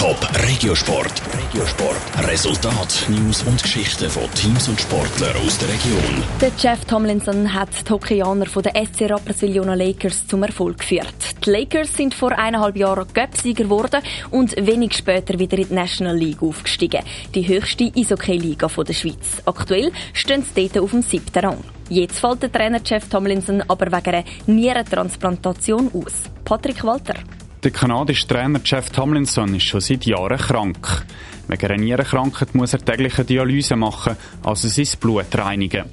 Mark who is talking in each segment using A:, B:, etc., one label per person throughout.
A: Top Regiosport. Regiosport. Resultat, News und Geschichten von Teams und Sportlern aus der Region.
B: Der Jeff Tomlinson hat die Hockeyjaner von der SC Rapperswil Lakers zum Erfolg geführt. Die Lakers sind vor eineinhalb Jahren Cup-Sieger geworden und wenig später wieder in die National League aufgestiegen. Die höchste Eishockey-Liga der Schweiz. Aktuell stehen sie dort auf dem siebten Rang. Jetzt fällt der Trainer Jeff Tomlinson aber wegen einer Nierentransplantation aus. Patrick Walter.
C: Der kanadische Trainer Jeff Tomlinson ist schon seit Jahren krank. Wegen einer Nierenkrankheit muss er tägliche Dialyse machen, also sein Blut reinigen.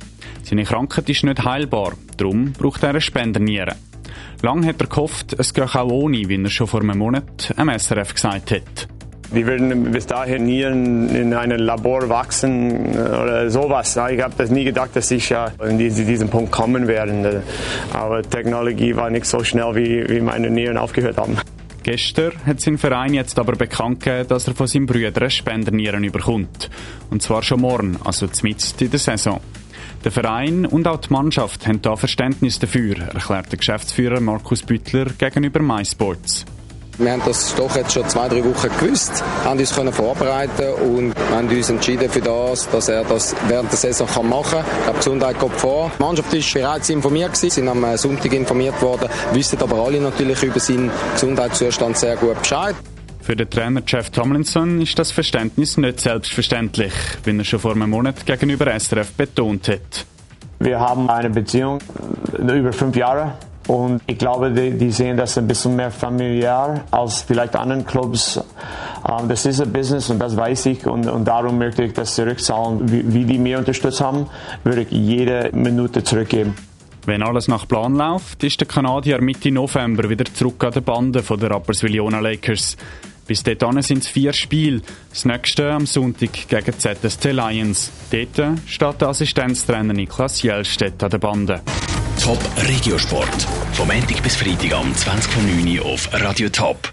C: Seine Krankheit ist nicht heilbar, darum braucht er eine Spenderniere. Lang hat er gehofft, es gehe auch ohne, wie er schon vor einem Monat am SRF gesagt hat.
D: Wir würden bis dahin nie in, in einem Labor wachsen äh, oder sowas. Ich habe das nie gedacht, dass ich ja in diesen Punkt kommen werde. Aber Technologie war nicht so schnell, wie, wie meine Nieren aufgehört haben.
C: Gestern hat sein Verein jetzt aber bekannt gegeben, dass er von seinem Bruder Spendernieren überkommt. Und zwar schon morgen, also mitten in der Saison. Der Verein und auch die Mannschaft haben da Verständnis dafür, erklärt der Geschäftsführer Markus Büttler gegenüber MySports.
E: Wir haben das doch jetzt schon zwei, drei Wochen gewusst, haben uns können vorbereiten und haben uns entschieden für das, dass er das während der Saison kann machen kann. Ich glaube, Gesundheit geht vor. Die Mannschaft ist bereits informiert gewesen, sind am äh, Sonntag informiert worden, wissen aber alle natürlich über seinen Gesundheitszustand sehr gut Bescheid.
C: Für den Trainer Jeff Tomlinson ist das Verständnis nicht selbstverständlich, wie er schon vor einem Monat gegenüber SRF betont hat.
D: Wir haben eine Beziehung über fünf Jahre und ich glaube, die, die, sehen das ein bisschen mehr familiär als vielleicht anderen Clubs. Um, das ist ein Business und das weiß ich und, und darum möchte ich das zurückzahlen. Wie, wie die mir unterstützt haben, würde ich jede Minute zurückgeben.
C: Wenn alles nach Plan läuft, ist der Kanadier Mitte November wieder zurück an der Bande von der Rapperswil Lakers. Bis dahin sind es vier Spiele. Das nächste am Sonntag gegen ZST Lions. Dort steht der Assistenztrainer Niklas Jelstedt an der Bande.
A: Top Regiosport. Vom Montag bis Freitag am 20.09. auf Radio Top.